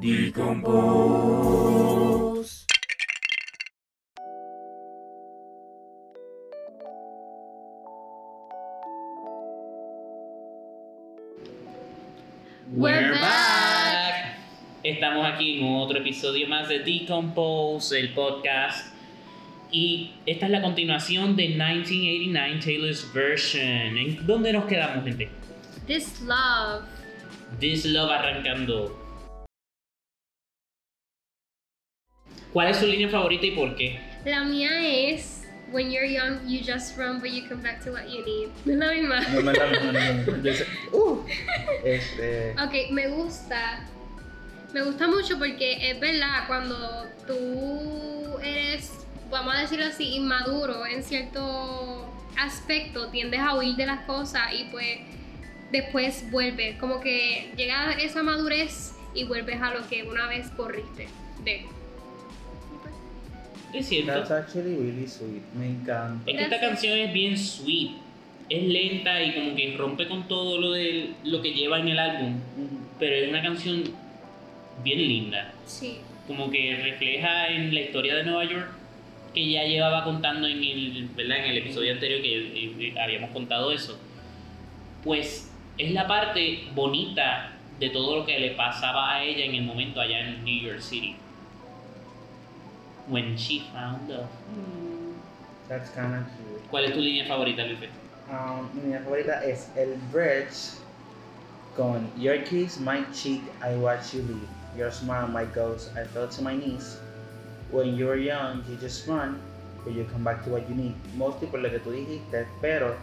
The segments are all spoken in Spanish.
Decompose. We're back. Estamos aquí en otro episodio más de Decompose, el podcast. Y esta es la continuación de 1989 Taylor's Version. ¿En dónde nos quedamos, gente? This love. This Love arrancando. ¿Cuál es su línea favorita y por qué? La mía es When you're young, you just run, but you come back to what you need. ¿No es la misma? No la no, no, no. Uh, este, Ok, me gusta. Me gusta mucho porque es verdad, cuando tú eres, vamos a decirlo así, inmaduro en cierto aspecto, tiendes a huir de las cosas y pues después vuelves. Como que llega esa madurez y vuelves a lo que una vez corriste de. Es cierto. that's actually really sweet. Me encanta. Es que esta canción es bien sweet. Es lenta y como que rompe con todo lo, de, lo que lleva en el álbum. Pero es una canción bien linda. Sí. Como que refleja en la historia de Nueva York que ya llevaba contando en el, ¿verdad? En el episodio anterior que eh, habíamos contado eso. Pues es la parte bonita de todo lo que le pasaba a ella en el momento allá en New York City. When she found love. That's kind of cute. ¿Cuál es tu línea favorita, Luis? Um, mi línea favorita es el bridge con Your kiss, my cheek, I watch you leave. Your smile, my ghost, I fell to my knees. When you were young, you just run, but you come back to what you need. Mostly por lo que tú dijiste, pero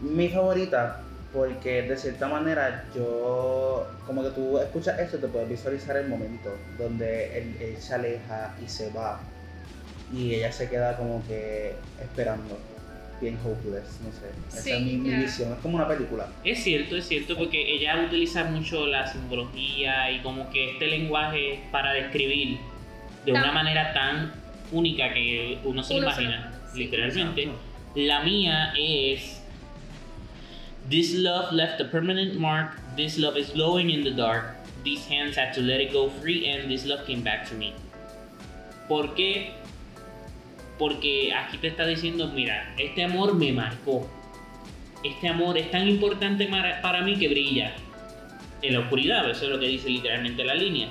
mi favorita, porque de cierta manera yo, como que tú escuchas eso, te puedes visualizar el momento donde él, él se aleja y se va, y ella se queda como que esperando, bien hopeless, no sé. Esa Sí, es mi, mi visión, es como una película. Es cierto, es cierto, porque ella utiliza mucho la simbología y como que este lenguaje para describir de una manera tan única que uno se lo Uno se imagina, sí. literalmente. La mía es This love left a permanent mark. This love is glowing in the dark. These hands had to let it go free and this love came back to me. ¿Por qué? Porque aquí te está diciendo, mira, este amor me marcó. Este amor es tan importante para, mí que brilla en la oscuridad. Eso es lo que dice literalmente la línea.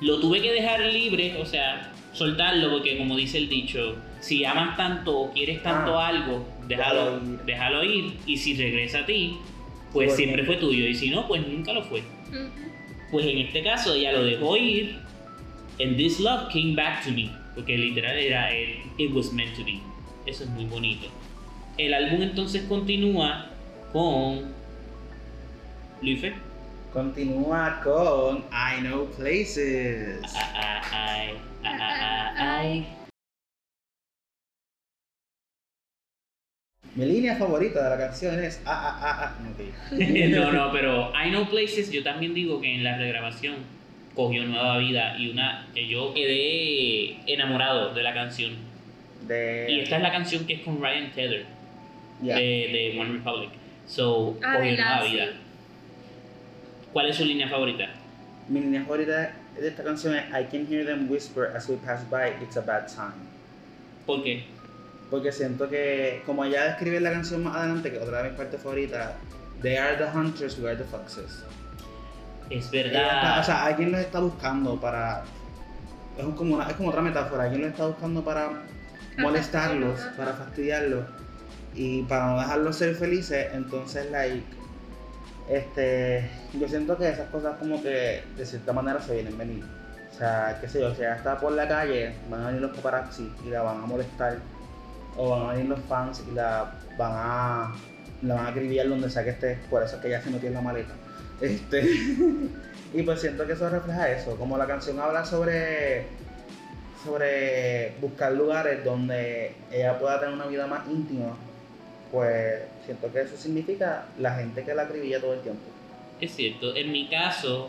Lo tuve que dejar libre, o sea, soltarlo, porque como dice el dicho, si amas tanto o quieres tanto Ah, algo, déjalo, déjalo ir. Y si regresa a ti, pues Pues siempre fue tuyo. Y si no, pues nunca lo fue. Pues en este caso ella lo dejó ir. And this love came back to me. Porque literal era el It was meant to be. Eso es muy bonito. El álbum entonces continúa con. Luife. Continúa con I Know Places. Ah, ah, ay, Mi línea favorita de la canción es ah, ah, ah, ah. No, no, pero I Know Places, yo también digo que en la regrabación cogió nueva vida y una que yo quedé enamorado de la canción. De, Y esta es la canción que es con Ryan Tedder. De, de One Republic. So, Ah, cogió nueva vida. ¿Cuál es su línea favorita? Mi línea favorita de esta canción es I can hear them whisper as we pass by, it's a bad time. ¿Por qué? Porque siento que, como ella describe en la canción más adelante, que otra de mis partes favoritas, they are the hunters, we are the foxes. Es está- verdad. o sea, alguien los está buscando para. Es, un- como una, es como otra metáfora, alguien los está buscando para molestarlos, para fastidiarlos y para no dejarlos ser felices. Entonces, like, este, yo siento que esas cosas, como que de cierta manera se vienen a venir. O sea, qué sé yo, si ella está por la calle, van a venir los paparazzi y la van a molestar, o van a venir los fans y la van a, la van a acribillar donde sea que esté, por eso es que ella se metió en la maleta. Este, y pues siento que eso refleja eso, como la canción habla sobre sobre buscar lugares donde ella pueda tener una vida más íntima, pues siento que eso significa la gente que la acribilla todo el tiempo. Es cierto. En mi caso,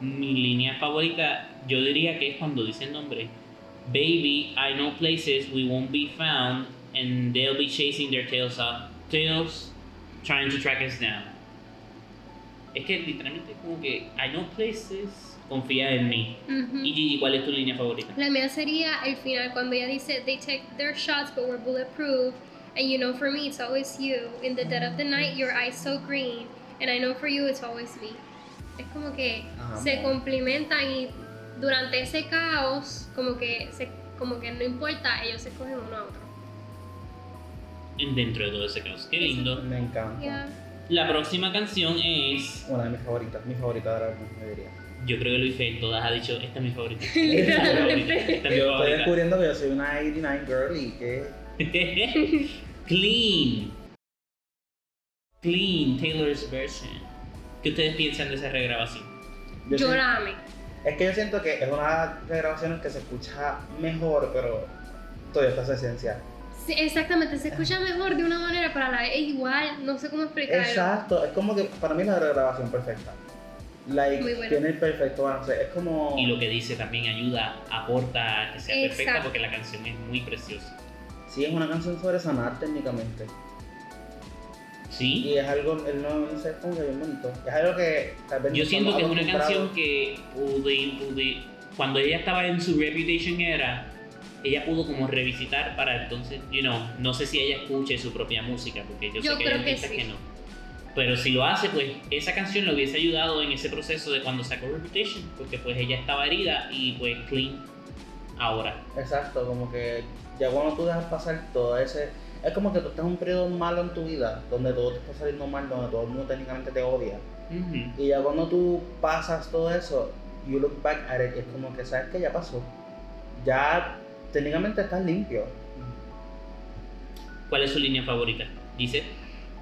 mi línea favorita, yo diría que es cuando dice el nombre. Baby, I know places we won't be found and they'll be chasing their tails off, tails trying to track us down. Es que literalmente es como que I know places, confía en mí. Ujú. Y Gigi, ¿cuál es tu línea favorita? La mía sería el final cuando ella dice they take their shots but we're bulletproof and you know for me it's always you in the dead of the night your eyes so green and I know for you it's always me. Es como que Ajá. se complementan y durante ese caos como que se como que no importa ellos se cogen uno a otro. En- Dentro de todo ese caos. Qué lindo. Me encanta. La próxima canción es. Una de mis favoritas, mi favorita del álbum, me diría. Yo creo que Luis Fe en todas ha dicho: Esta es mi favorita. Literalmente. Estoy descubriendo que yo soy una 89 girl y que Clean. Clean, Taylor's version. ¿Qué ustedes piensan de esa regrabación? yo Yo la amé. Es que yo siento que es una de las grabaciones que se escucha mejor, pero todavía está su esencia. Sí, exactamente, se escucha mejor de una manera, pero a la vez es igual, no sé cómo explicarlo. Exacto, es como que para mí es la regrabación perfecta. Like, tiene el perfecto balance, es como... Y lo que dice también ayuda, aporta a que sea perfecta porque la canción es muy preciosa. Sí, es una canción sobre sanar técnicamente. ¿Sí? Y es algo, el no, no sé, que bien bonito. Es algo que tal vez no Yo siento estamos que es una canción que pude, pude- cuando ella estaba en su Reputation era, ella pudo como revisitar para entonces, you know, no sé si ella escuche su propia música, porque yo, Yo sé que hay que artistas sí. que no. Pero si lo hace, pues esa canción le hubiese ayudado en ese proceso de cuando sacó Reputation, porque pues ella estaba herida y pues clean ahora. Exacto, como que ya cuando tú dejas pasar todo ese... Es como que tú estás en un periodo malo en tu vida, donde todo te está saliendo mal, donde todo el mundo técnicamente te odia. Ujú. Y ya cuando tú pasas todo eso, you look back at it, es como que sabes que ya pasó. Ya técnicamente estás limpio. ¿Cuál es su línea favorita? Dice,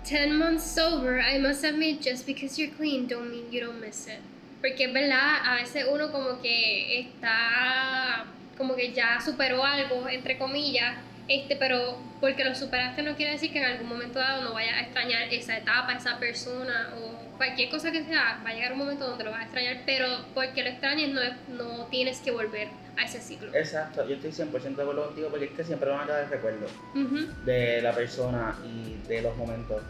Ten months sober, I must admit, just because you're clean don't mean you don't miss it. Porque es verdad, a veces uno como que está, como que ya superó algo, entre comillas, este, pero porque lo superaste no quiere decir que en algún momento dado no vayas a extrañar esa etapa, esa persona o cualquier cosa que sea, va a llegar un momento donde lo vas a extrañar, pero porque lo extrañes no, es- no tienes que volver a ese ciclo. Exacto, yo estoy 100% de acuerdo contigo porque es que siempre van a quedar recuerdos Ujú. de la persona y de los momentos.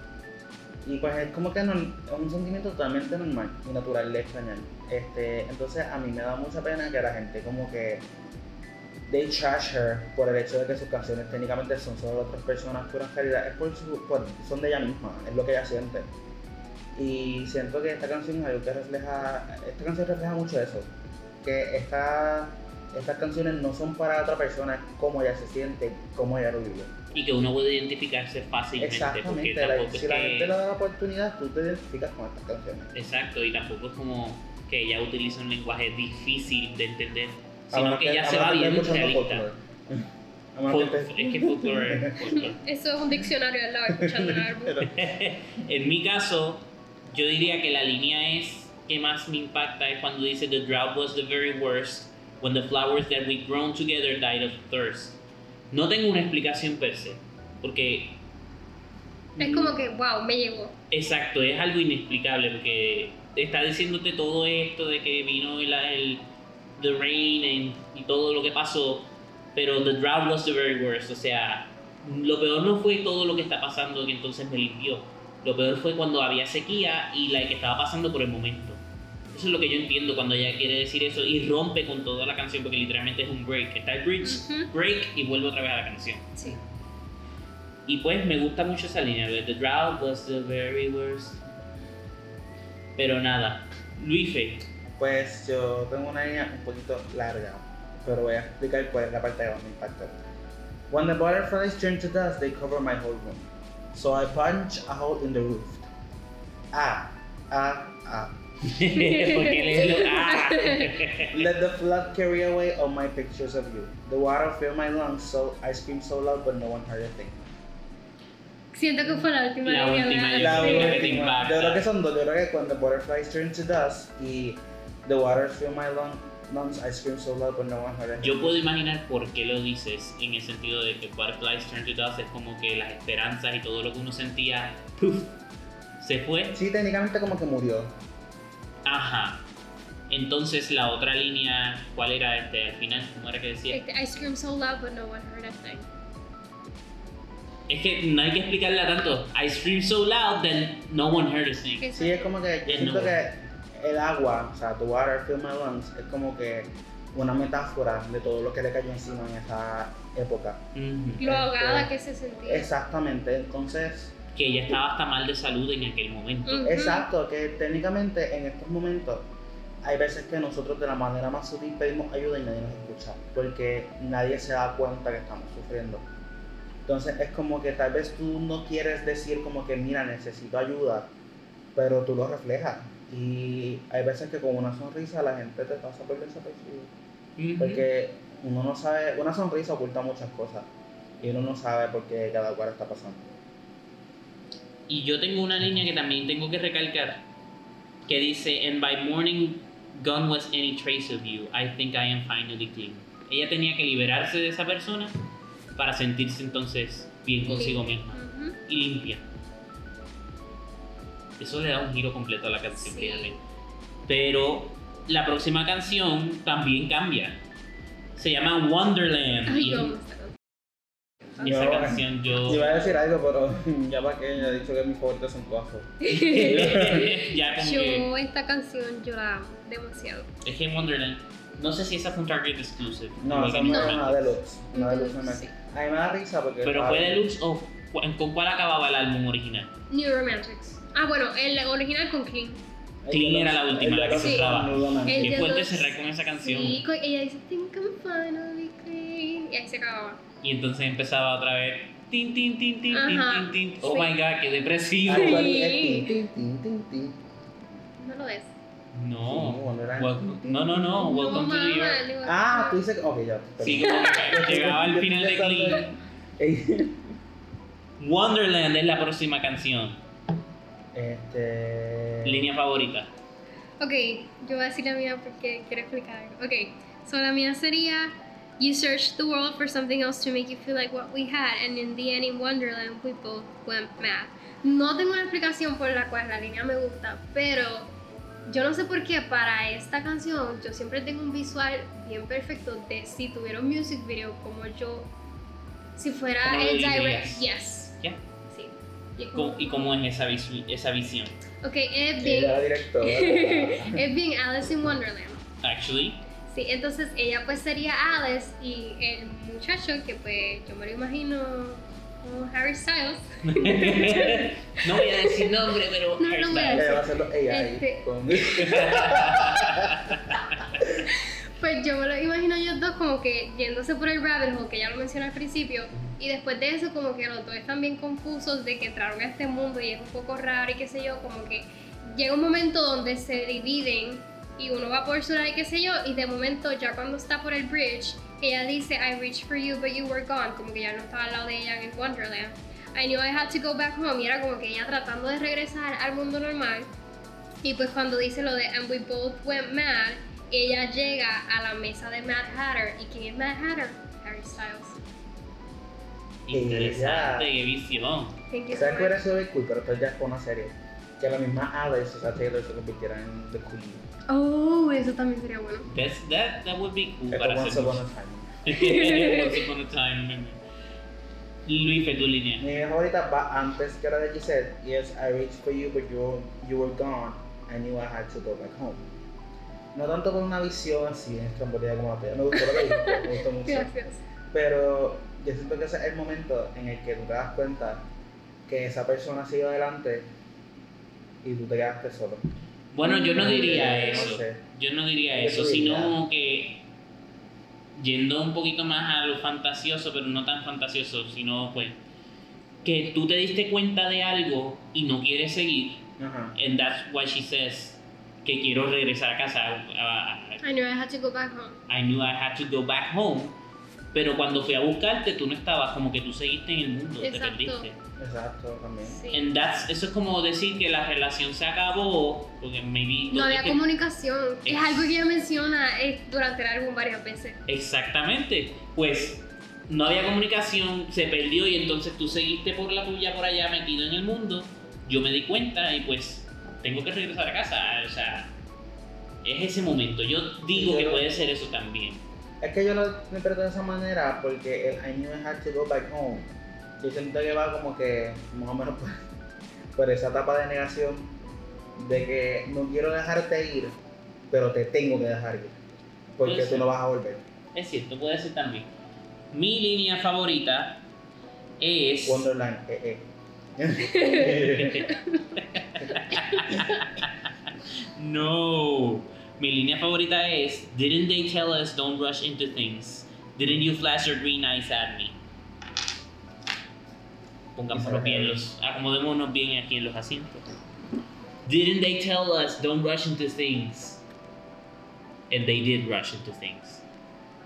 Y pues es como que es un sentimiento totalmente normal y natural de extrañar. Este, entonces a mí me da mucha pena que la gente como que they trash her por el hecho de que sus canciones técnicamente son solo de otras personas, pero en realidad es por su, por- son de ella misma, es lo que ella siente. Y siento que esta canción es algo que refleja, esta canción refleja mucho eso, que esta, estas canciones no son para otra persona, es como ella se siente, como ella lo vive. y que uno puede identificarse fácilmente, porque Exactamente, la- tampoco si es la gente le da la oportunidad, tú te identificas con estas canciones. Exacto, y tampoco es como que ella utiliza un lenguaje difícil de entender, sino que ella a se va bien realista. Es que folklore es folklore. Eso es un diccionario al lado, escuchando el. Pero- En mi caso, yo diría que la línea es que más me impacta es cuando dice The drought was the very worst when the flowers that we grown together died of thirst. No tengo una explicación per se, porque Es como que, wow, me llegó. Exacto, es algo inexplicable porque está diciéndote todo esto de que vino el, el the rain and- y todo lo que pasó, pero the drought was the very worst, o sea, lo peor no fue todo lo que está pasando que entonces me limpió, lo peor fue cuando había sequía y la que estaba pasando por el momento. Eso es lo que yo entiendo cuando ella quiere decir eso y rompe con toda la canción porque literalmente es un break, está el bridge, Ujú. break y vuelve otra vez a la canción. Sí. Y pues me gusta mucho esa línea, de The drought was the very worst. Pero nada, Luife, Pues yo tengo una línea un poquito larga, pero voy a explicar cuál es la parte que más me impacta. When the butterflies turn to dust, they cover my whole room. So I punch a hole in the roof. Ah, ah, ah. ah. Let the flood carry away all my pictures of you. The water filled my lungs, so I screamed so loud, but no one heard a thing. Siento que fue la última La línea última de. La última. impacta. Yo creo que son dos. Yo creo que cuando butterflies turn to dust y the water filled my lung- lungs, I screamed so loud, but no one heard a thing. Yo puedo imaginar por qué lo dices en el sentido de que Butterflies Turn to Dust es como que las esperanzas y todo lo que uno sentía, ¡puf! se fue. Sí, técnicamente como que murió. Ajá. Entonces la otra línea, ¿cuál era este? Al final, ¿cómo era que decía? Este, I screamed so loud, but no one heard a thing. Es que no hay que explicarla tanto. I screamed so loud that no one heard a thing. Sí, es como que Yeah, no. que el agua, o sea, the water fill my lungs, es como que una metáfora de todo lo que le cayó encima en esa época. Lo ahogada Este, que se sentía. Exactamente, entonces, Que ella estaba hasta mal de salud en aquel momento. Exacto, que técnicamente en estos momentos hay veces que nosotros de la manera más sutil pedimos ayuda y nadie nos escucha, porque nadie se da cuenta que estamos sufriendo. Entonces es como que tal vez tú no quieres decir como que mira necesito ayuda, pero tú lo reflejas. Y hay veces que con una sonrisa la gente te pasa por desapercibido. Ujú. Porque uno no sabe, una sonrisa oculta muchas cosas y uno no sabe por qué cada cual está pasando. Y yo tengo una línea que también tengo que recalcar, que dice, and by morning gone was any trace of you, I think I am finally clean. Ella tenía que liberarse de esa persona para sentirse entonces bien consigo misma Ujú. y limpia. Eso le da un giro completo a la canción, Sí. fíjate. Pero la próxima canción también cambia. Se llama Wonderland. Ay, y esa Yo- canción yo... Iba a decir algo, pero ya para que ya he dicho que mis favoritos son todas. ya como que... Yo esta canción yo la amo demasiado. Es que Wonderland. No sé si esa fue un Target exclusive. No, esa que no una deluxe. Una deluxe me Sí. A mí me da risa porque. Pero fue deluxe o ¿con cuál acababa el álbum original? New Romantics. Ah, bueno, el original con Clean. Clean era la última, la que se cerraba. El Qué de fuerte cerrar con esa canción. Sí, con- ella dice, think I'm finally clean. Y ahí se acababa. Y entonces empezaba otra vez. Tin, tin, tin, tin, tin, tin, tin. Oh sí. my god, qué depresivo. Sí. No, No lo es. No. No, no, no. Welcome to New York. Ah, tú dices. Ok, ya. Sí, como que llegaba al final de Clean. Clean. Wonderland es la próxima canción. Este. Línea favorita. Ok, yo voy a decir la mía porque quiero explicar algo. Ok, so la mía sería You searched the world for something else to make you feel like what we had, and in the end, in Wonderland, we both went mad. No tengo una explicación por la cual la línea me gusta, pero yo no sé por qué para esta canción yo siempre tengo un visual bien perfecto de si tuviera un music video como yo, si fuera ¿Cómo lo el direct. Yes. Y ¿Cómo- como- ¿Y cómo es esa, visu- esa visión? Ok, es bien. Es bien Alice in Wonderland. Actually. Sí, entonces ella pues sería Alice y el muchacho que pues yo me lo imagino como Harry Styles. no voy a decir nombre, pero No, no voy a Ella va a hacerlo ella ahí. Este- con- Pues yo me lo imagino ellos dos como que yéndose por el rabbit hole, que ya lo mencioné al principio, y después de eso como que los dos están bien confusos de que entraron a este mundo y es un poco raro y qué sé yo, como que llega un momento donde se dividen y uno va por su lado y qué sé yo, y de momento ya cuando está por el bridge, ella dice, I reached for you but you were gone, como que ya no estaba al lado de ella en Wonderland. I knew I had to go back home, y era como que ella tratando de regresar al mundo normal. Y pues cuando dice lo de And we both went mad, ella llega a la mesa de Mad Hatter. ¿Y quién es Mad Hatter? Harry Styles. Interesante, qué visión. ¿Sabes qué hubiera sido bien cool? Pero esto ya fue una serie. Que la misma Alice, o sea, Taylor se convirtiera en The Queen. Oh, eso también sería bueno. That's, that, that would be cool Esto para Once Upon a. Time. Once upon a time. Luis, fue tu línea. Mi favorita va antes que la de Giselle y es I reached for you but you were, you were gone. I knew I had to go back home. No tanto con una visión así en estrambótica como la tuya. Me gustó lo que dijiste, me gustó mucho. Gracias. Pero yo siento que ese es el momento en el que tú te das cuenta que esa persona ha seguido adelante y tú te quedaste solo. Bueno, yo no diría eso. No sé. Yo no diría ¿Qué eso, sino que yendo un poquito más a lo fantasioso, pero no tan fantasioso, sino pues que tú te diste cuenta de algo y no quieres seguir, Ajá. and that's why she says que quiero regresar a casa. a- I knew I had to go back home. I knew I had to go back home. Pero cuando fui a buscarte, tú no estabas, como que tú seguiste en el mundo, te Exacto. perdiste. Exacto, también. Sí. And that's- eso es como decir que la relación se acabó, porque maybe... No había es que- comunicación. Es Ex- algo que ella menciona eh, durante el álbum varias veces. Exactamente. Pues no había comunicación, se perdió y entonces tú seguiste por la tuya por allá metido en el mundo. Yo me di cuenta y pues tengo que regresar a casa. O sea, es ese momento. Yo digo que puede ser eso también. Es que yo lo interpreto de esa manera porque el I knew I had to go back home yo siento que va como que más o menos por, por esa etapa de negación de que no quiero dejarte ir, pero te tengo que dejar ir. Porque tú no vas a volver. Es cierto, puede ser también. Mi línea favorita es. Wonderland, eh, no. Mi línea favorita es Didn't they tell us don't rush into things? Didn't you flash your green eyes at me? Pongámonos bien los. Acomodémonos bien aquí en los asientos. Didn't they tell us don't rush into things? And they did rush into things.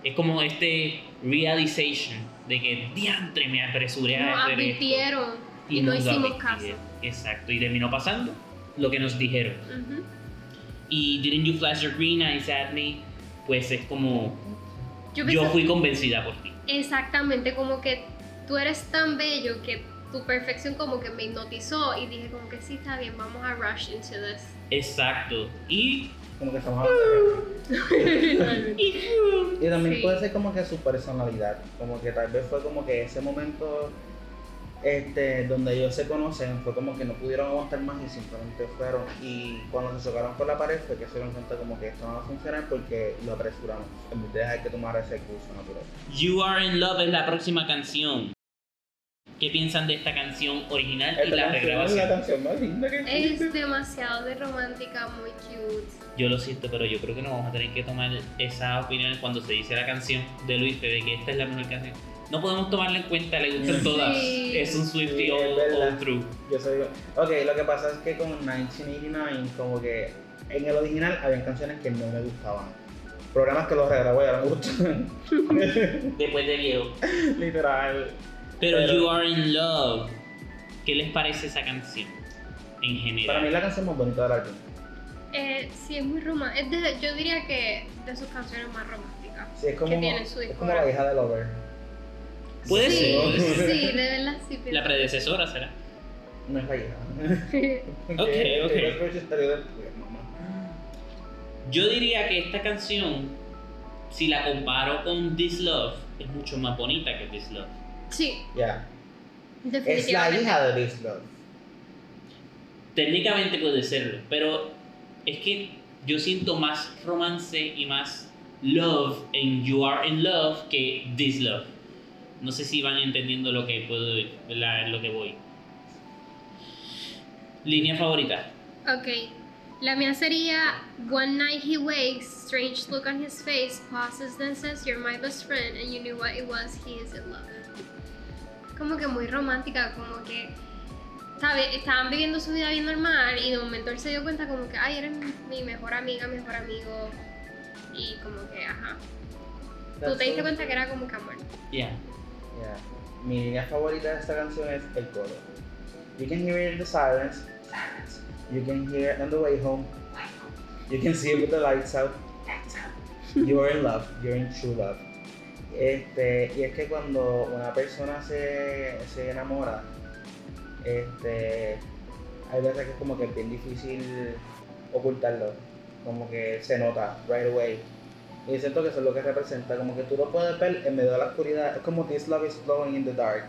Es como este realization de que diantre me apresuré a hacer esto. advirtieron y no hicimos caso. Exacto, y terminó pasando lo que nos dijeron. Ujú. Y Didn't You Flash Your Green Eyes at Me, pues es como Yo, yo fui convencida por ti. Exactamente, como que tú eres tan bello que tu perfección como que me hipnotizó y dije como que sí está bien, vamos a rush into this. Exacto. Y, como que estamos hablando de- y Y también Sí. puede ser como que su personalidad, como que tal vez fue como que ese momento este, donde ellos se conocen fue como que no pudieron aguantar más y simplemente fueron y cuando se chocaron por la pared fue que se dieron cuenta como que esto no va a funcionar porque lo apresuramos en vez de dejar que tomara ese curso natural. You Are in Love es la próxima canción. ¿Qué piensan de esta canción original y la canción es la regrabación? canción más linda que existe. Es demasiado de romántica, muy cute. Yo lo siento, pero yo creo que no vamos a tener que tomar esa opinión cuando se dice la canción de Luis de que esta es la mejor canción. No podemos tomarla en cuenta, le gustan Sí. todas. Es un Swiftie Sí, all, through. Yo soy. Ok, lo que pasa es que con 1989, como que en el original habían canciones que no me gustaban. Programas que los regrabé y ahora me gustan. Después de viejo. Literal. Pero, Pero- You Are in Love, ¿qué les parece esa canción? En Para mí general. es la canción más bonita del álbum. Eh, sí, es muy romántica. yo diría que de sus canciones más románticas. Sí, es como, Que tiene su es como la hija de Lover. Puede sí, ser. Sí, de verdad sí. La predecesora será. No es la hija. Ok, ok. yo diría que esta canción, si la comparo con This Love, es mucho más bonita que This Love. sí, Ya. Es la hija de This Love. Técnicamente puede serlo, pero es que yo siento más romance y más love en You Are in Love que This Love. No sé si van entendiendo lo que puedo, la- lo que voy. Línea favorita. Ok. La mía sería One night he wakes, strange look on his face, pauses, then says, You're my best friend, and you knew what it was, he is in love. Como que muy romántica, como que. ¿sabes? Estaban viviendo su vida bien normal y de momento él se dio cuenta como que, ay, eres mi- mejor amiga, mi mejor amigo. Y como que, ajá. Tú te diste cuenta que era como que amor. Yeah. Mi línea favorita de esta canción es el coro. You can hear it in the silence. silence. You can hear it on the way home. You can see it with the lights out. lights out. You are in love. You're in true love. Este, y es que cuando una persona se, se enamora, este, hay veces que es como que es bien difícil ocultarlo. Como que se nota right away. Y siento que eso es lo que representa, como que tú lo puedes ver en medio de la oscuridad, es como This Love is Flowing in the Dark.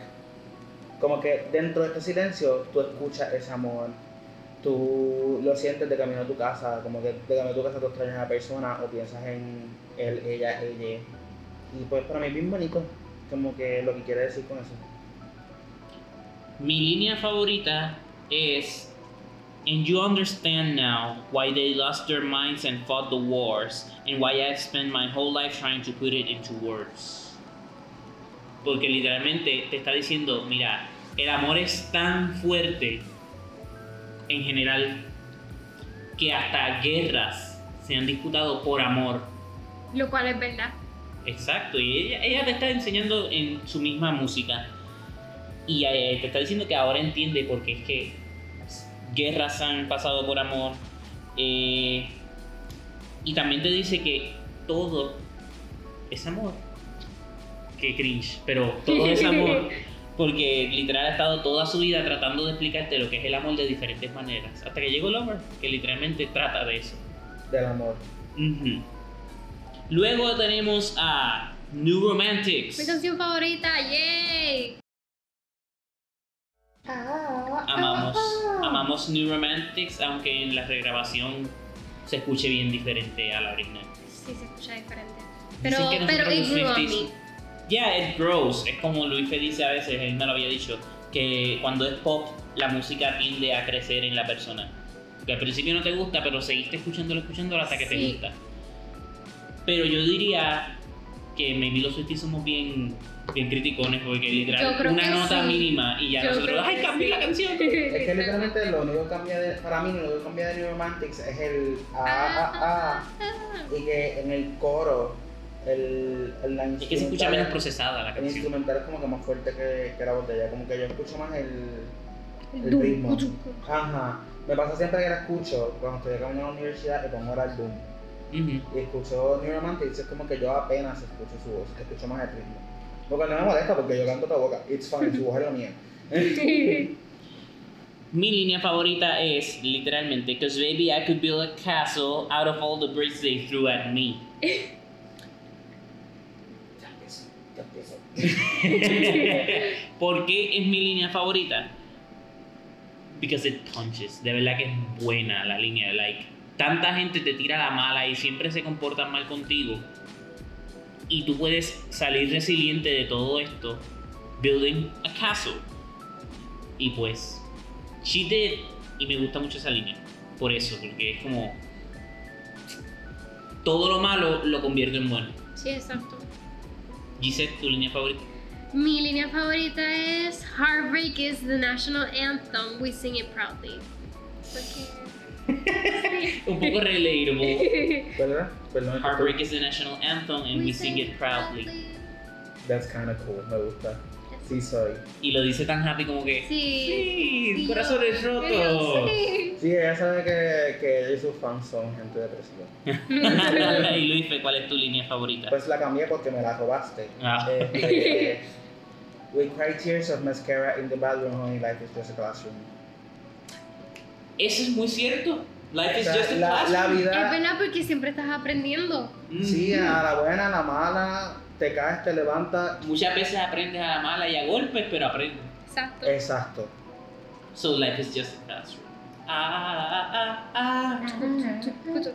Como que dentro de este silencio tú escuchas ese amor, tú lo sientes de camino a tu casa, como que de camino a tu casa tú extrañas a la persona o piensas en él, ella, ella. Y pues para mí es bien bonito, como que lo que quiere decir con eso. Mi línea favorita es And you understand now why they lost their minds and fought the wars, and why I've spent my whole life trying to put it into words. Porque literalmente te está diciendo, mira, el amor es tan fuerte en general que hasta guerras se han disputado por amor. Lo cual es verdad. Exacto, y ella, ella te está enseñando en su misma música. Y eh, te está diciendo que ahora entiende porque es que guerras han pasado por amor. eh, y también te dice que todo es amor. Que cringe, pero todo es amor. Porque literal ha estado toda su vida tratando de explicarte lo que es el amor de diferentes maneras. Hasta que llegó Lover, que literalmente trata de eso. Del amor. Luego tenemos a New Mi Romantics. canción favorita, yay. Amamos, New Romantics, aunque en la regrabación se escuche bien diferente a la original. Sí, se escucha diferente. Dicen Pero, que pero it grew on 50s me. Yeah, it grows. Es como Luis dice a veces, él me lo había dicho, que cuando es pop, la música tiende a crecer en la persona. Que al principio no te gusta, pero seguiste escuchándolo, escuchándolo hasta que te gusta. Pero yo diría que maybe los 50 somos bien, bien criticones, porque literal, una nota sí. mínima y ya Yo nosotros, ¡ay, cambié sí. la canción! Es que literalmente lo único que cambia de, para mí lo único que cambia de New Romantics es el A, A, A y que en el coro el, el la Es que se escucha menos instrumental- procesada la El canción. instrumental es como que más fuerte que, que la botella, como que yo escucho más el, el ritmo. Ajá. Me pasa siempre que la escucho cuando estoy camino a la universidad y pongo el álbum Ujú. y escucho New Romantics, es como que yo apenas escucho su voz, escucho más el ritmo. Lo cual no me molesta porque yo canto toda boca, it's fine, su voz es la mía. Mi línea favorita es literalmente, because baby I could build a castle out of all the bricks they threw at me. ¿Por qué es mi línea favorita? Because it punches. De verdad que es buena la línea. Like, tanta gente te tira la mala y siempre se comportan mal contigo. Y tú puedes salir resiliente de todo esto building a castle. Y pues, she did. Y me gusta mucho esa línea. Por eso, porque es como. Todo lo malo lo convierte en bueno. Sí, exacto. Gisette, tu línea favorita. Mi línea favorita es Heartbreak is the national anthem. We sing it proudly. Porque... Un poco relatable. ¿Verdad? Perdón. Heartbreak is the national anthem and we sing it proudly. That's kind of cool, me gusta. Sí soy. Y lo dice tan happy como que. Sí. Sí, corazones yo- rotos. Sí. Sí, ella sabe que, que ella y sus fans son gente depresiva. y Luis, ¿cuál es tu línea favorita? Pues la cambié porque me la robaste. Ah. Este, We cry tears of mascara in the bathroom, honey, life is just a classroom. Eso es muy cierto. Life O is sea, just a la, la classroom. Es vida, verdad porque siempre estás aprendiendo. Mm. sí, a la buena, a la mala, te caes, te levantas. Muchas veces aprendes a la mala y a golpes, pero aprendes. Exacto. Exacto. So life is just a classroom. Ah, ah, ah, ah.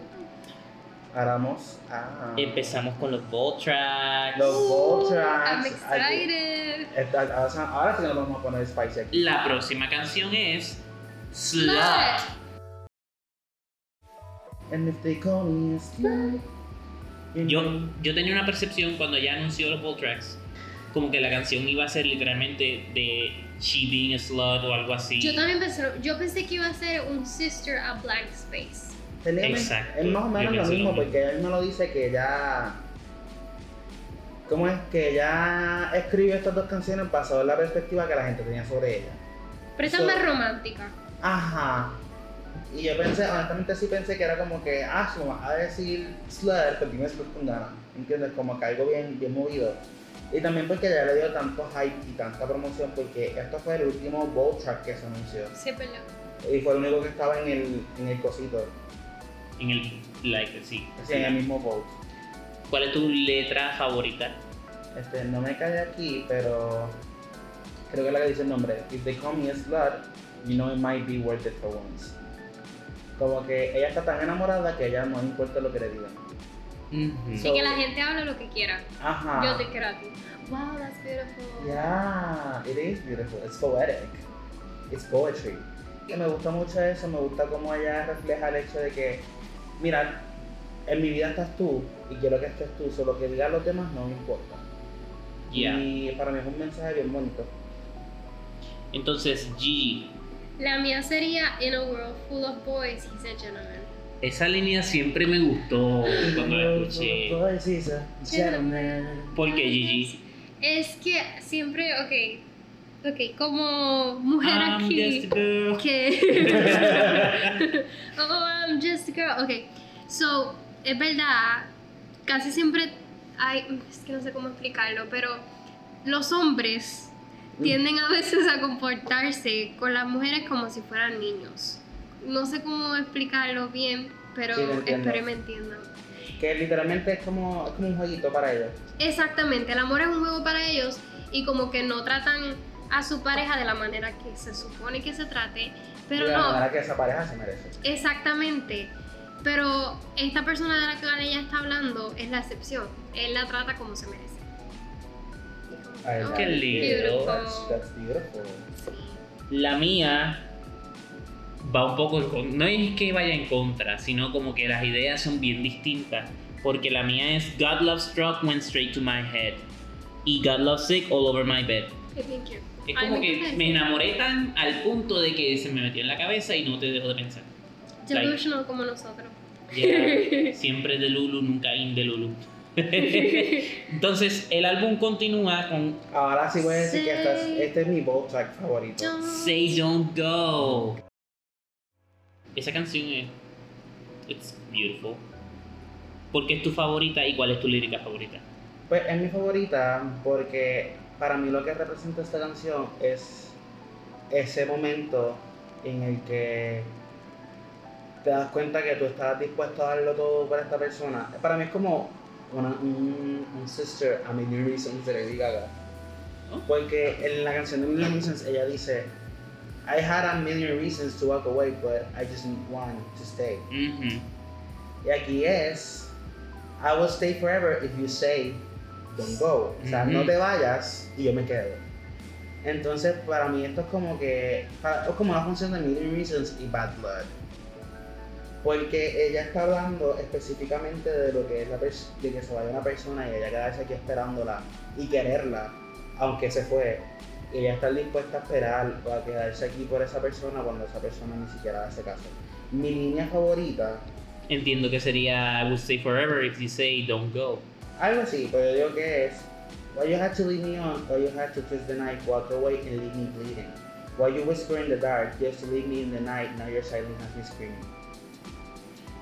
Haramos. Ah. Empezamos con los ball tracks. Los ball I'm tracks. excited. Esta- ahora- Ahora sí nos vamos a poner spicy aquí. La próxima canción es Slut. And if they call me a slut, you Yo, yo tenía una percepción cuando ya anunció los ball tracks, como que la canción iba a ser literalmente de She Being a Slut o algo así. Yo también pensé, yo pensé que iba a ser un sister a Blank Space. Exacto, Es más o menos lo mismo, mismo. porque él me lo dice que ya. ¿Cómo es? Que ya escribió estas dos canciones basado en la perspectiva que la gente tenía sobre ella. Pero esta So- es más romántica. Ajá. Y yo pensé, honestamente sí pensé que era como que, ah, si me vas a decir slut, pues dime con ganas. ¿Entiendes? Como que algo bien, bien movido. Y también porque ya le dio tanto hype y tanta promoción, porque esto fue el último bowl track que se anunció. Sí, es verdad. Y fue el único que estaba en el, en el cosito, En el, like, sí. así en el mismo bowl. ¿Cuál es tu letra favorita? Este, no me cae aquí, pero creo que es la que dice el nombre. If they call me a slut, you know it might be worth it for once. Como que ella está tan enamorada que ella no importa lo que le digan. Sí, que la gente hable lo que quiera. Ajá. Yo te quiero a ti. Wow, that's beautiful. Yeah, it is beautiful. It's poetic. It's poetry. Y me gusta mucho eso, me gusta cómo ella refleja el hecho de que, mira, en mi vida estás tú y quiero que estés tú, solo que digan los demás no me importa. Yeah. Y para mí es un mensaje bien bonito. Entonces, Gigi, La mía sería In a world full of boys, he's a gentleman. esa línea siempre me gustó cuando la escuché. Boys, he's a gentleman. ¿Por qué, Gigi? Es que siempre, ok, ok, como mujer I'm aquí. just a girl. que oh I'm just a girl okay so es verdad casi siempre hay es que no sé cómo explicarlo pero los hombres tienden a veces a comportarse con las mujeres como si fueran niños no sé cómo explicarlo bien pero Sí, espero me entiendan Que literalmente es como, es como un jueguito para ellos. exactamente el amor es un juego para ellos y como que no tratan a su pareja de la manera que se supone que se trate, pero de la no, manera que esa pareja se merece. exactamente. Pero esta persona de la que ella está hablando es la excepción. Él la trata como se merece. Qué lindo. beautiful. That's, that's beautiful. Sí. La mía va un poco, con- no es que vaya en contra, sino como que las ideas son bien distintas. Porque la mía es God Love Struck went straight to my head. Y God Love Sick all over my bed. Es bien cute. Es como que me enamoré tan al punto de que se me metió en la cabeza y no te dejo de pensar. Delusional como nosotros. Yeah, siempre de Lulu, nunca in de Lulu. Entonces, el álbum continúa con Ahora sí voy a decir que esta es- Say- este es mi bold track favorito. Don't- Say Don't Go. Esa canción es. It's beautiful. ¿Por qué es tu favorita y cuál es tu lírica favorita? Pues es mi favorita porque para mí lo que representa esta canción es ese momento en el que te das cuenta que tú estás dispuesto a darlo todo por esta persona. Para mí es como una, un, un sister a Million Reasons de Lady Gaga. Porque en la canción de Million Reasons ella dice I had a million reasons to walk away, but I just want to stay. Ujú. Y aquí es, I will stay forever if you say, don't go. O sea, Ujú. no te vayas y yo me quedo. Entonces, para mí esto es como que, para- es como una función de Million Reasons y Bad Blood. Porque ella está hablando específicamente de lo que es la de que se vaya una persona y ella quedarse aquí esperándola y quererla, aunque se fue. Y ella está dispuesta a esperar o a quedarse aquí por esa persona cuando esa persona ni siquiera hace caso. Mi línea favorita Entiendo que sería I will stay forever if you say don't go. Algo así, pero yo digo que es Why you had to leave me on, why you had to kiss the night, walk away and leave me bleeding. Why you whisper in the dark, just to leave me in the night, now your silence has me screaming.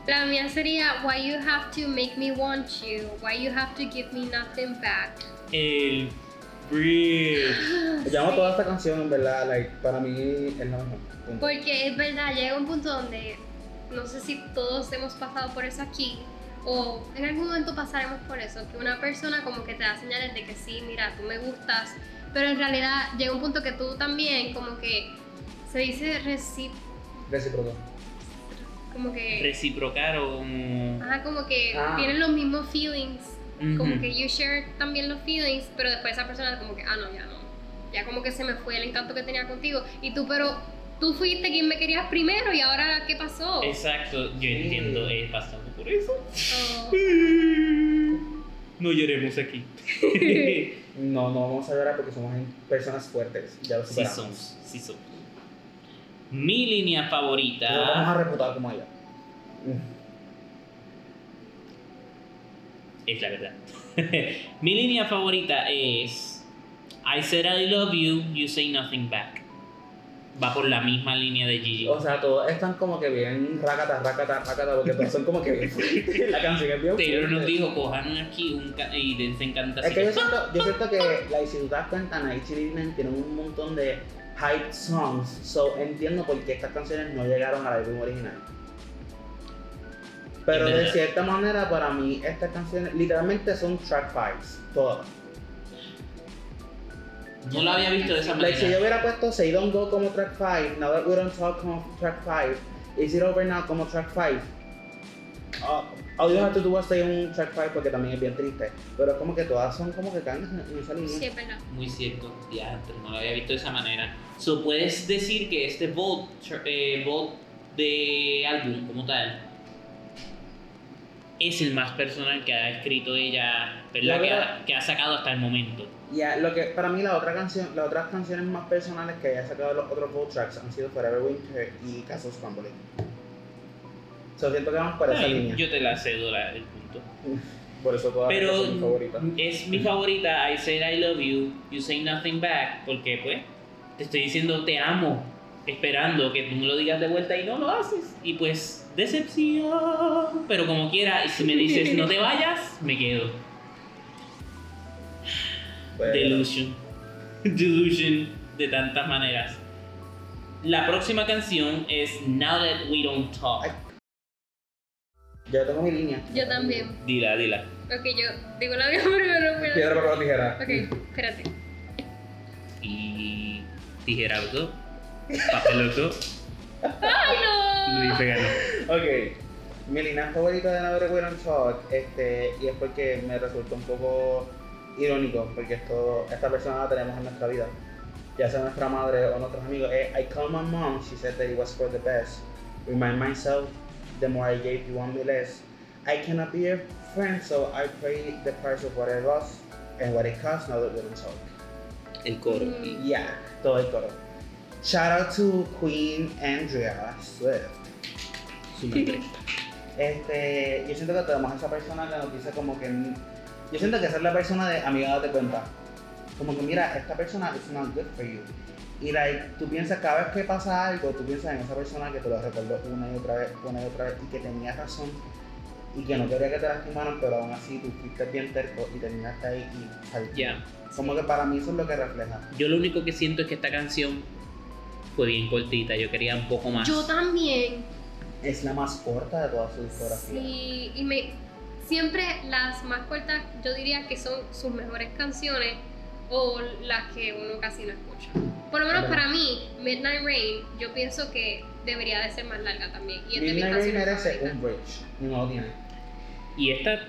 La mía sería Why you have to make me want you, why you have to give me nothing back. El bridge. Llamo Sí. toda esta canción, en verdad, like, para mí es la mejor. punto. Porque es verdad, llega un punto donde no sé si todos hemos pasado por eso aquí o en algún momento pasaremos por eso, que una persona como que te da señales de que sí, mira, tú me gustas, pero en realidad llega un punto que tú también como que se dice recip Recíproco. Como que Reciprocar o como. ajá, como que Ah. tienen los mismos feelings, como que you share también los feelings, pero después esa persona como que ah no, ya no. Ya como que se me fue el encanto que tenía contigo y tú pero tú fuiste quien me querías primero y ahora ¿qué pasó? Exacto, yo Sí. entiendo, he pasado por eso. Oh. No lloremos aquí. No, no vamos a llorar porque somos personas fuertes. Ya lo sí superamos. somos, sí somos. Mi línea No vamos a favorita reputar como ella. es la verdad. Mi línea favorita es I said I love you, you say nothing back. Va por la misma línea de Gigi. O sea, todos están como que bien racata, racata, racata, porque todos son como que bien. La canción es bien Taylor nos dijo, cojan aquí un y dense encanta. Es que yo siento, yo siento que, te das cuenta, Night Children tienen un montón de hype songs, so entiendo por qué estas canciones no llegaron al álbum original. Pero de cierta manera, para mí, estas canciones literalmente son track fives, todas. No lo había visto de esa Like, si yo manera. hubiera puesto Say Don't Go como track 5, Now That We Don't Talk como track 5, Is It Over Now como track 5, uh, All You Have to Do Was Stay un track 5 porque también es bien triste. Pero es como que todas son como que caen en esa línea. Sí, verdad. Muy cierto, diantre, no lo había visto de esa manera. So, puedes decir que este vote, eh, vote de álbum como tal es el más personal que ha escrito ella, ¿verdad? La Que verdad- ha, que ha sacado hasta el momento. Ya, lo que para mí la otra canción, las otras canciones más personales que haya sacado los otros Vogue tracks han sido Forever Winter y Castles Crumbling. So siento que vamos por esa Ay, línea. yo te la cedo la, el punto. Por eso todas Pero estas son mis favoritas. es mi favorita, I said I love you, you say nothing back, porque pues te estoy diciendo te amo, esperando que tú me lo digas de vuelta y no lo haces. Y pues, decepción. Pero como quiera, y si me dices no te vayas, me quedo. Pues, Delusion. Delusion de tantas maneras. La próxima canción es Now That We Don't Talk. Ay. Ya tengo mi línea. Yo también. Dila, dila. Ok, yo digo la mía primero, pero... Piedra, papel o tijera. Ok, espérate. Y tijera los dos, papel los dos, ¡Ay, no! Luis ganó. Ok. Mi línea favorita de Never We Don't Talk, este, y es porque me resultó un poco irónico, porque esto, esta persona la tenemos en nuestra vida, ya sea nuestra madre o nuestros amigos, es I called my mom, she said that it was for the best. Remind myself, the more I gave, you want me less. I cannot be your friend, so I pay the price of what I lost and what it cost now that we don't talk. El coro. Mm. Yeah, todo el coro. Shout out to Queen Andrea Swift. Su nombre. Este, yo siento que tenemos a esa persona que nos dice como que. Yo siento que esa es la persona de amiga date cuenta. Como que mira, esta persona is not good for you. Y like, tú piensas cada vez que pasa algo, tú piensas en esa persona que te lo recordó una y otra vez, una y otra vez, y que tenía razón, y que no quería que te lastimaran, pero aún así tú fuiste bien terco y terminaste ahí y saliste. Ya. Como que para mí eso es lo que refleja. Yo lo único que siento es que esta canción fue bien cortita. Yo quería un poco más. Yo también. Es la más corta de toda su discografía. Sí, y me siempre las más cortas yo diría que son sus mejores canciones o las que uno casi no escucha. Por lo menos para mí, Midnight Rain, yo pienso que debería de ser más larga también. Y es de mis Midnight Rain merece favoritas. un bridge, no lo tiene. Y esta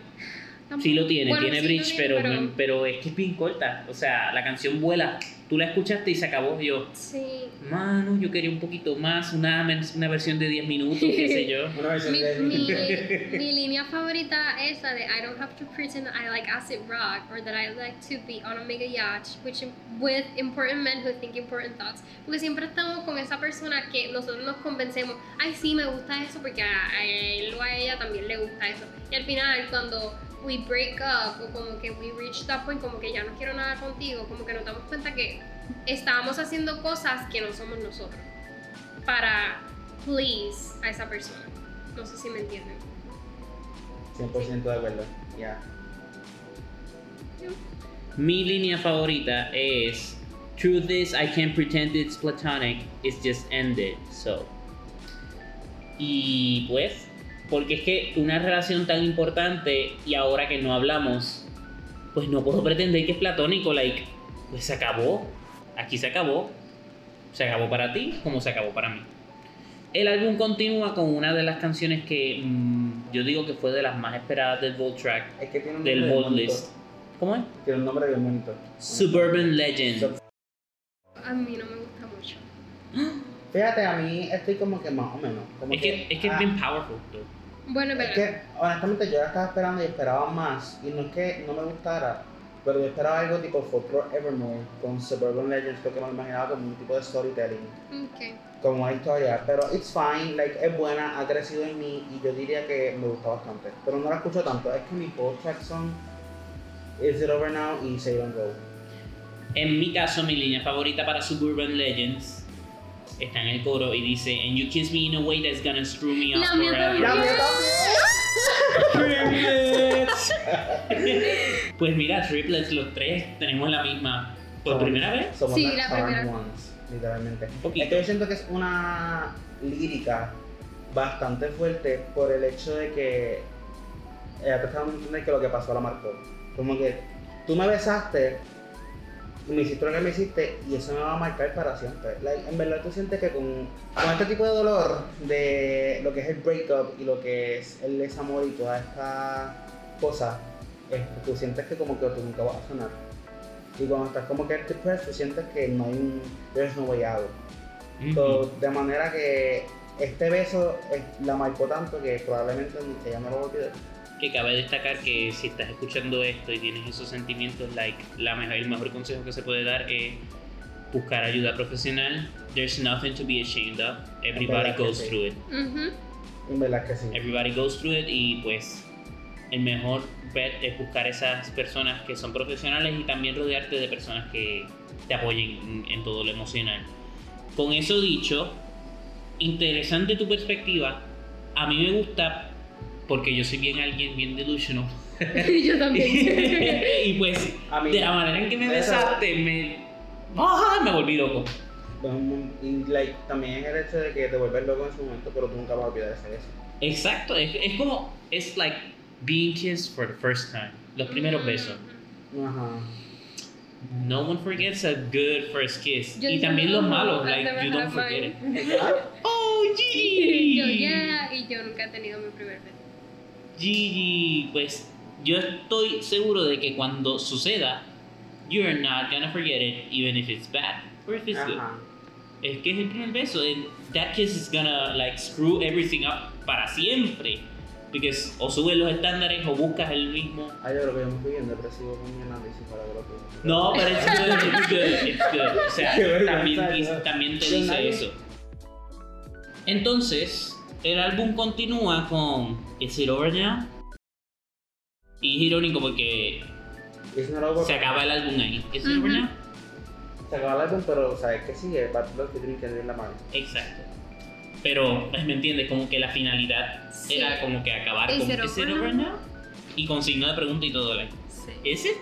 Tampoco- sí lo tiene, Bueno, tiene sí bridge, tiene, pero, pero es que es bien corta. O sea, la canción vuela. Tú la escuchaste y se acabó. Yo, Sí. mano, yo quería un poquito más, una, una versión de 10 minutos, qué sé yo. Una versión Mi, de mi, mi línea favorita es la de I don't have to pretend I like acid rock or that I like to be on a mega yacht which with important men who think important thoughts. Porque siempre estamos con esa persona que nosotros nos convencemos, ay sí me gusta eso porque a, a él o a ella también le gusta eso. Y al final cuando we break up o como que we reach that point como que ya no quiero nada contigo, como que nos damos cuenta que estábamos haciendo cosas que no somos nosotros para please a esa persona. No sé si me entienden. 100% de acuerdo. Ya. Mi línea favorita es Through this I can't pretend it's platonic, it's just ended, so. Y pues, porque es que una relación tan importante y ahora que no hablamos, pues no puedo pretender que es platónico, like, pues se acabó, aquí se acabó, se acabó para ti como se acabó para mí. El álbum continúa con una de las canciones que mm, yo digo que fue de las más esperadas del Vault Track, Es que tiene un del Vault bonito. List. ¿Cómo es? Tiene un nombre bien bonito. Suburban Legend. A mí no me gusta mucho. Fíjate, a mí estoy como que más o menos. Como Es que, es que es ah, bien powerful, though. Bueno, Es pero que, honestamente, yo la estaba esperando y esperaba más. Y no es que no me gustara, pero yo esperaba algo tipo Folklore Evermore con Suburban Legends, porque me lo imaginaba como un tipo de storytelling, ok. como una historia. Pero it's fine, like, es buena, ha crecido en mí y yo diría que me gusta bastante. Pero no la escucho tanto, es que mi post track son Is It Over Now y Say Don't Go. En mi caso, mi línea favorita para Suburban Legends está en el coro y dice And you kiss me in a way that's gonna screw me up La mía forever. ¡La también. mía Pues mira, triplets, los tres tenemos la misma. ¿Por Somos- primera vez? Somos Sí, las la primera. Ones, literalmente. poquito. Es que yo siento que es una lírica bastante fuerte por el hecho de que ella te que lo que pasó la marcó. Como que tú me besaste me hiciste lo que me hiciste y eso me va a marcar para siempre. Like, en verdad tú sientes que con, con este tipo de dolor de lo que es el breakup y lo que es el desamor y toda esta cosa, este, tú sientes que como que tú nunca vas a sanar. Y cuando estás como que depressed, tú sientes que no hay un, there's no way out. Ujú. So, de manera que este beso eh, la marcó tanto que probablemente ella no lo va a olvidar. Que cabe destacar que si estás escuchando esto y tienes esos sentimientos, like, la mejor, el mejor consejo que se puede dar es buscar ayuda profesional. There's nothing to be ashamed of. Everybody goes sí. through it. En verdad que sí. Everybody goes through it y pues el mejor bet es buscar esas personas que son profesionales y también rodearte de personas que te apoyen en, en todo lo emocional. Con eso dicho, interesante tu perspectiva. A mí me gusta porque yo soy bien alguien bien delusional. Yo también. y pues A mí- de la manera en que me Esa- besaste me ¡Ah! me volví loco. Y like, también es el hecho de que te vuelves loco en su momento, pero tú nunca vas a olvidar ese beso. Exacto, es, es como es like being kissed for the first time, los primeros besos. Ajá. No one forgets a good first kiss. Yo y también los "No, malos, like, you don't forget mine." it. Oh, Gigi! yo ya, y yo nunca he tenido mi primer beso. Gigi, pues yo estoy seguro de que cuando suceda, you're not gonna forget it, even if it's bad or if it's good. Es que es el primer beso, and that kiss is gonna like screw everything up para siempre. Because o subes los estándares o buscas el mismo. Ah, yo creo que yo me fui bien depresivo con mi análisis para que lo que. No, pero it's good, it's good, it's good. O sea, también, también te dice eso. Entonces, el álbum continúa con Is It Over Now? Y es irónico porque over. se acaba el álbum ahí. Is It Over Ujú. Now? Se acaba el álbum, pero ¿sabes qué sigue? Bad Blood featuring Kendrick Lamar. Exacto. Pero, pues, ¿me entiendes? Como que la finalidad Sí. era como que acabar con it Is It over Over now? Now? Y con signo de pregunta y todo. Like, Sí. ¿Is it?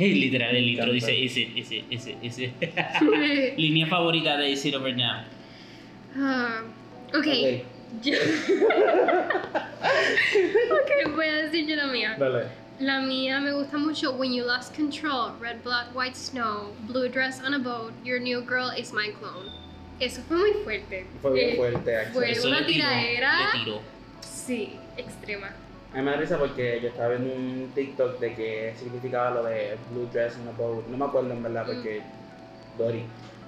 Literal, el intro dice Is it, is it, is it, is it. Línea favorita de Is It Over Now. Ah, ok. Ok, Yo- ok, voy a decir yo la mía. dale. La mía me gusta mucho When You Lost Control, Red Blood, White Snow, Blue Dress on a Boat, Your New Girl is My Clone. Eso fue muy fuerte. Fue bien Eh, fuerte, fue- Eso una tiradera. Le tiró. Sí, extrema. A mí me da risa porque yo estaba viendo un TikTok de que significaba lo de Blue Dress in a Boat. No me acuerdo en verdad porque Dory.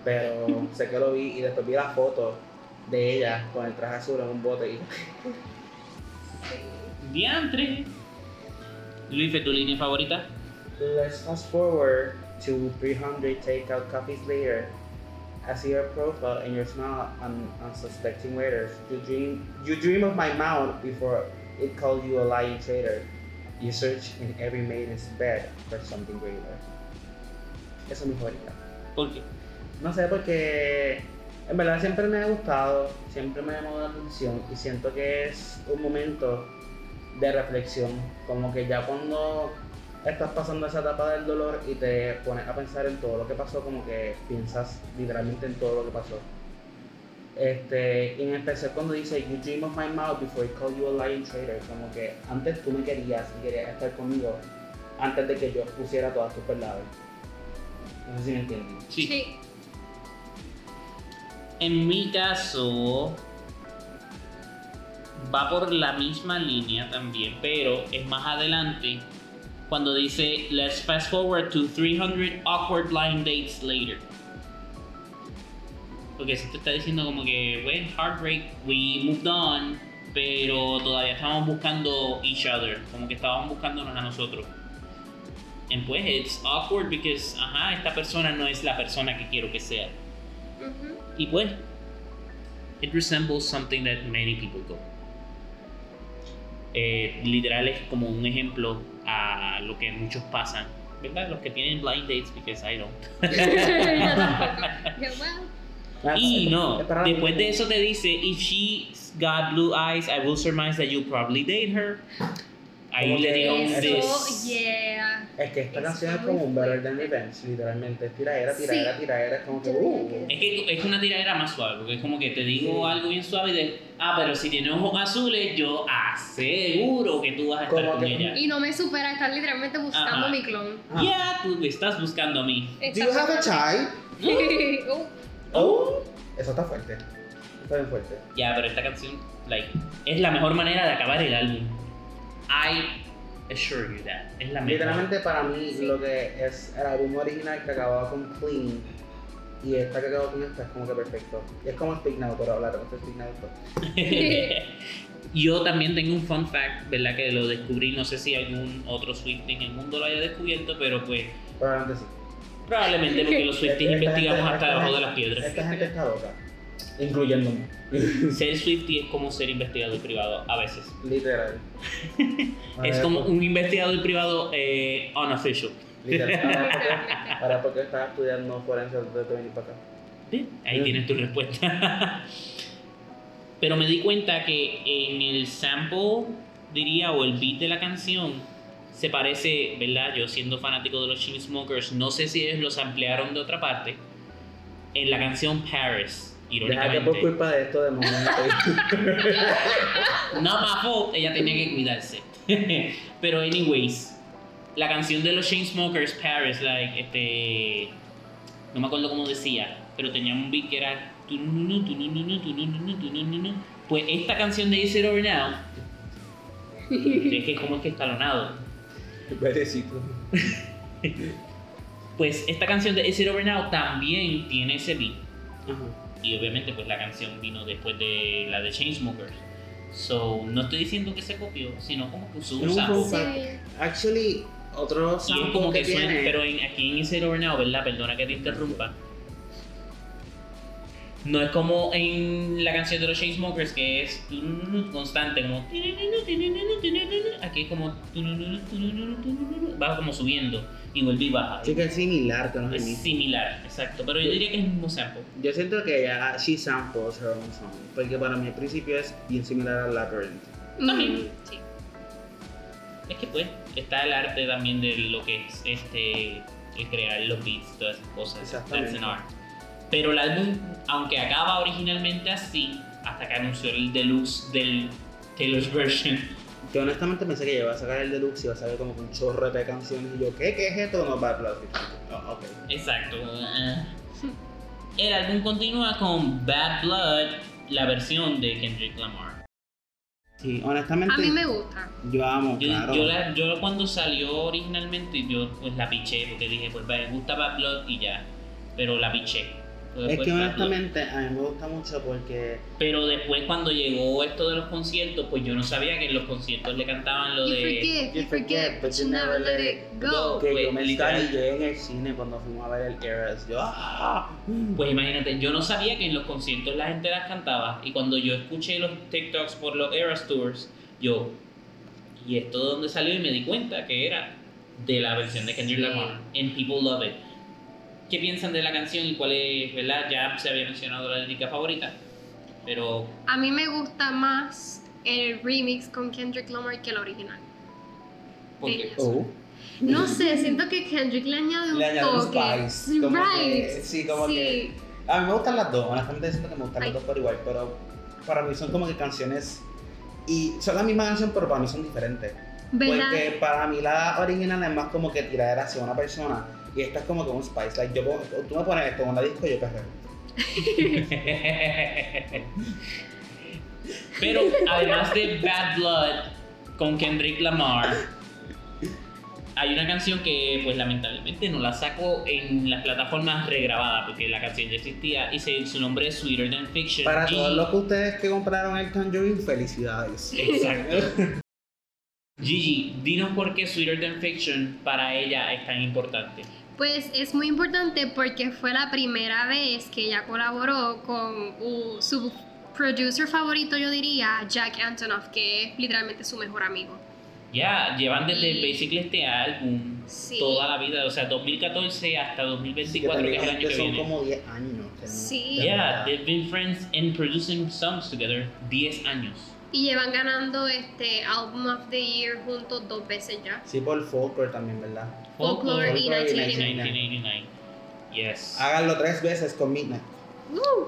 Pero sé que lo vi y después vi la foto de ella con el traje azul en un bote y. Diantre. Luis, ¿tu línea favorita? Let's fast forward to 300 takeout coffees later. I see your profile and your smile on unsuspecting waiters. You dream, you dream of my mouth before it called you a lying traitor. You search in every maiden's bed for something greater. Esa es mi favorita. ¿Por qué? No sé, porque en verdad siempre me ha gustado, siempre me ha llamado la atención y siento que es un momento de reflexión, como que ya cuando estás pasando esa etapa del dolor y te pones a pensar en todo lo que pasó, como que piensas literalmente en todo lo que pasó. Este, y en especial cuando dice You dream of my mouth before I call you a lying traitor, como que antes tú me querías y querías estar conmigo antes de que yo pusiera todas tus verdades. No sé si me entienden. Sí. En mi caso, va por la misma línea también, pero es más adelante cuando dice Let's fast forward to 300 awkward blind dates later. Porque se te está diciendo como que, bueno, heartbreak, we moved on, pero todavía estamos buscando each other, como que estábamos buscándonos a nosotros. And pues, it's awkward because, ajá, esta persona no es la persona que quiero que sea. Y pues, it resembles something that many people go. Eh, literal es como un ejemplo a lo que muchos pasan, ¿verdad? Los que tienen blind dates, because I don't. Ah, y no, después de eso te dice, if she's got blue eyes, I will surmise that you'll probably date her. Ahí le dio un this. yeah. Es que esta Eso canción es como un Better. Than Revenge, literalmente. Es tiradera, tiradera, Sí. tiradera. Es como que, uh. Es que es una tiradera más suave, porque es como que te digo Sí. algo bien suave y de, ah, pero si tiene ojos azules, yo aseguro que tú vas a estar Como con que- ella. Y no me supera, estar literalmente buscando Ajá. mi clon. Ah. Ya, tú estás buscando a mí. Do you have a child? Oh, Oh. Eso está fuerte. Está bien fuerte. Ya, pero esta canción, like, es la mejor manera de acabar el álbum. I assure you that. Es la. Literalmente para mí Sí. lo que es el álbum original que acababa con Clean y esta que acabó con esta es como que perfecto. Y es como Speak Now, pero hablar de Speak Now después. Yo también tengo un fun fact, ¿verdad? Que lo descubrí, no sé si algún otro Swiftie en el mundo lo haya descubierto, pero pues Probablemente sí. probablemente porque los Swifties investigamos hasta debajo de las piedras. Esta gente está loca. Incluyéndome. Ser Swiftie es como ser investigador privado a veces. Literal. Es como pues, un investigador privado eh, unofficial. Literal. Ahora porque, estaba estudiando forense antes de venir para acá. Bien, Ahí Mm. tienes tu respuesta. Pero me di cuenta que en el sample, diría, o el beat de la canción, se parece, ¿verdad? Yo siendo fanático de los Chainsmokers, no sé si ellos los ampliaron de otra parte, en la canción Paris, Deja que por culpa de esto de momento. No my fault, ella tenía que cuidarse. Pero anyways, la canción de los Chainsmokers, Paris, like, este. No me acuerdo cómo decía, pero tenía un beat que era. Pues esta canción de Is It Over Now, es que como es que escalonado. Pues esta canción de Is It Over Now también tiene ese beat. Y obviamente pues la canción vino después de la de Chainsmokers. So, no estoy diciendo que se copió, sino como que usó un sample. Actually, otro es sample como que, que suena, tiene. pero en, aquí en Is It Over Now, ¿verdad? Perdona que te interrumpa. No es como en la canción de los Chainsmokers que es constante, como aquí es como va como subiendo y vuelve y baja. Sí que es similar, que no es Es el mismo. similar, exacto, pero yo diría que es el mismo sample. Yo siento que ya she samples her own song. Porque para mí el principio es bien similar al Labyrinth. También. Mm, sí. Es que pues está el arte también de lo que es este el crear los beats, todas esas cosas. Exactamente. That's an art. Pero el álbum, aunque acaba originalmente así, hasta que anunció el deluxe del Taylor's version, Yo honestamente pensé que iba a sacar el deluxe y iba a sacar como que un chorro de canciones. Y yo, ¿qué? ¿Qué es esto? No, Bad Blood. Oh, ok. exacto. eh, El álbum continúa con Bad Blood, la versión de Kendrick Lamar. Sí, honestamente. A mí me gusta. Yo amo, Yo, claro. yo, la- yo cuando salió originalmente, yo pues la piché porque dije, pues me gusta Bad Blood y ya. Pero la piché. Es después que honestamente a mí me gusta mucho porque. Pero después cuando llegó esto de los conciertos, pues yo no sabía que en los conciertos le cantaban lo You de... forget, You forget, but you never let it go. Que Pues, yo me literal. estalillé en el cine cuando fuimos a ver el Eras. Yo, ¡ah! Pues imagínate, yo no sabía que en los conciertos la gente las cantaba y cuando yo escuché los TikToks por los Eras Tours, yo... ¿Y esto de dónde salió? Y me di cuenta que era de la versión de Kendrick Sí. Lamar. And people love it. ¿Qué piensan de la canción y cuál es, verdad? Ya se había mencionado la lírica favorita, pero A mí me gusta más el remix con Kendrick Lamar que el original. porque... Sí. Oh. No sé, siento que Kendrick le añade un Le añade un toque. spice, como right. que- sí, como sí. que- A mí me gustan las dos, honestamente siento que me gustan Ay. las dos por igual, pero para mí son como que canciones. Y son la misma canción, pero para mí son diferentes. ¿Verdad? Porque para mí la original es más como que tirar hacia una persona. Y esta es como que un spice. Like, yo, tú me pones esto en una disco y yo perreo. Pero además de Bad Blood con Kendrick Lamar, hay una canción que pues lamentablemente no la saco en las plataformas regrabadas porque la canción ya existía y se- su nombre es Sweeter Than Fiction. Para Y- todos los que ustedes que compraron el Tangerine, felicidades. Exacto. Gigi, dinos por qué Sweeter Than Fiction para ella es tan importante. Pues es muy importante porque fue la primera vez que ella colaboró con uh, su producer favorito, yo diría, Jack Antonoff, que es literalmente su mejor amigo. Ya, llevan desde Y- basically este álbum Sí. toda la vida, o sea, 2014 hasta 2024, que es el año que son viene. como 10 años. que no- Sí. Yeah, they've been friends and producing songs together 10 años. Y llevan ganando este Album of the Year juntos dos veces ya. Sí, por folklore también, ¿verdad? Folklore y Folklore y 1989. 1989. Yes. Háganlo tres veces con Midnight. Uh,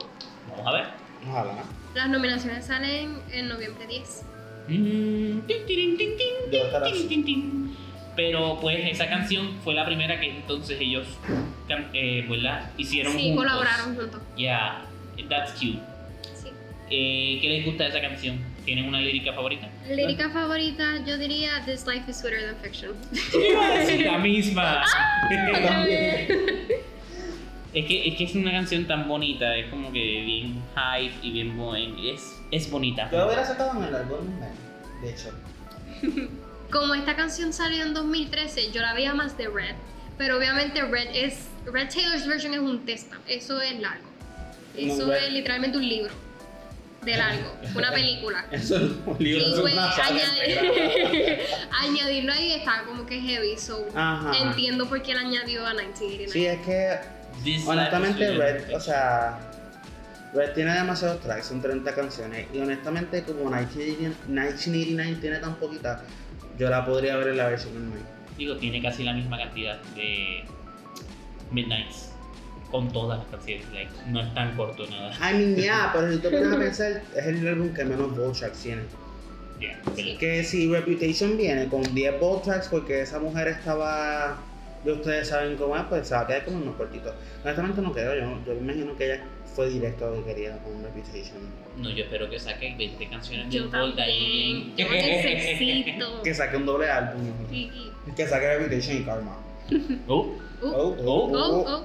Vamos a ver. Ojalá. las nominaciones salen en noviembre 10. Mm, tin, tin, tin, tin, Debe estar tin, así. tin, tin. Pero pues esa canción fue la primera que entonces ellos eh, ¿verdad? hicieron Sí, juntos. colaboraron juntos. Yeah, that's cute. Sí. Eh, ¿Qué les gusta de esa canción? ¿Tienen una lírica favorita? Lírica favorita, yo diría This Life is Sweeter Than Fiction. la misma. Vez. Es que, es que es una canción tan bonita, es como que bien hype y bien buen, es, es bonita. Yo hubiera sacado en el álbum de hecho. Como esta canción salió en 2013, yo la veía más de Red. Pero obviamente Red es. Red Taylor's version es un texto. Eso es largo. Eso es literalmente un libro. De largo. Una película. Eso es un libro, Y pues, añadir- añadirlo ahí está como que heavy. So Ajá. entiendo por qué él añadió a 1989. Sí, es que This honestamente Red, o sea, Red tiene demasiados tracks, son 30 canciones. Y honestamente, como 1989 1989 tiene tan poquita, yo la podría ver en la versión normal. Digo, tiene casi la misma cantidad de Midnights con todas las canciones. Like, no es tan corto nada. I mean, yeah, pero si tú pones a pensar, es el álbum que menos vocal tracks tiene. Yeah, Sí. Que si Reputation viene con 10 bold tracks porque esa mujer estaba. De ustedes saben cómo es, pues se va a quedar como unos cortitos. Honestamente no creo, yo, yo me imagino que ella fue directo a lo que quería con Reputation. No, yo espero que saque 20 canciones Yo del Gold ahí. también. Yo necesito. Que saque un doble álbum. Y- Que saque Reputation y Karma. Oh. uh, Oh, oh, oh, oh.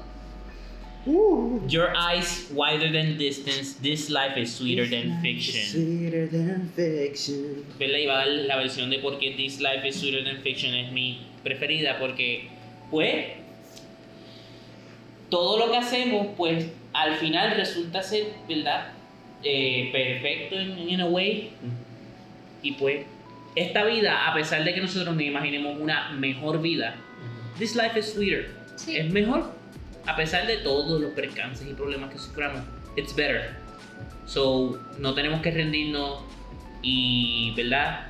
Uh. Your eyes wider than distance, this life is sweeter than fiction. Sweeter than fiction. ¿Verdad? Iba a dar la versión de por qué This Life is Sweeter Than Fiction es mi preferida, porque, pues, todo lo que hacemos, pues, al final resulta ser, ¿verdad? Eh, perfecto en in a way. Y pues, esta vida, a pesar de que nosotros nos imaginemos una mejor vida, This Life is Sweeter. Sí. Es mejor. A pesar de todos los percances y problemas que suframos, it's better. So, no tenemos que rendirnos y, ¿verdad?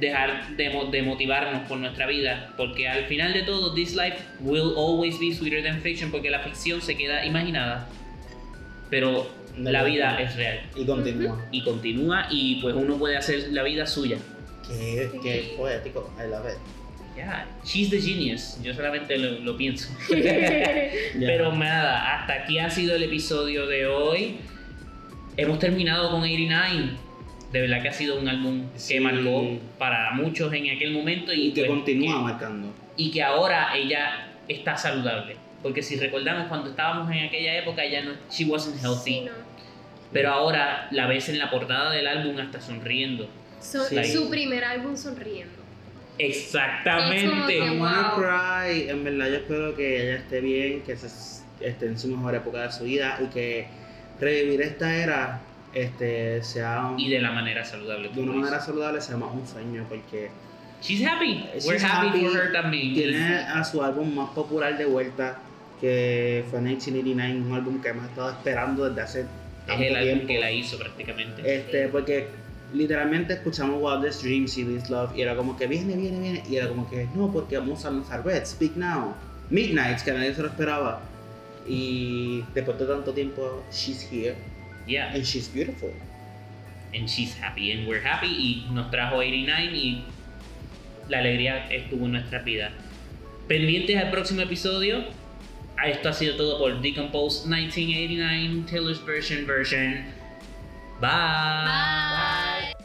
Dejar de, de motivarnos por nuestra vida, porque al final de todo, this life will always be sweeter than fiction, porque la ficción se queda imaginada, pero la vida es real Y continúa. y continúa y pues uno puede hacer la vida suya. Qué, qué poético. I love it. Yeah, she's the genius. Yo solamente lo, lo pienso. Yeah. Pero nada, hasta aquí ha sido el episodio de hoy. Hemos terminado con 89. De verdad que ha sido un álbum Sí. que marcó para muchos en aquel momento y, Y que pues, continúa que- marcando. y que ahora ella está saludable. Porque si recordamos cuando estábamos en aquella época, ella no, she wasn't healthy. Sí, no. Pero ahora la ves en la portada del álbum hasta sonriendo. So- Sí. Su primer álbum sonriendo. Exactamente. Es I como wanna Wow. cry. En verdad, yo espero que ella esté bien, que se- esté en su mejor época de su vida y que revivir esta era este, sea un- Y de la manera saludable. de una manera saludable, sea más un sueño, porque She's happy. She's We're happy, happy. for her también. tiene a su álbum más popular de vuelta, que fue 1989, un álbum que hemos estado esperando desde hace Es el álbum tiempo. que la hizo prácticamente. Este, porque literalmente escuchamos Wildest Dreams y This Love y era como que viene, viene, viene y era como que no, porque vamos a lanzar Red, Speak Now, Midnights, que nadie se lo esperaba. Y después de tanto tiempo, she's here Yeah. and she's beautiful. And she's happy. And we're happy. Y nos trajo 89 y la alegría estuvo en nuestra vida. Pendientes al próximo episodio. Esto ha sido todo por Decompose 1989 Taylor's Version version. Bye. Bye. Bye.